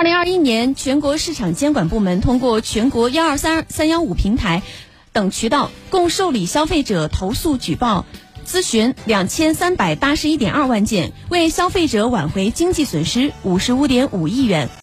二零二一年全国市场监管部门通过全国幺二三三幺五平台等渠道共受理消费者投诉举报咨询两千三百八十一点二万件为消费者挽回经济损失五十五点五亿元。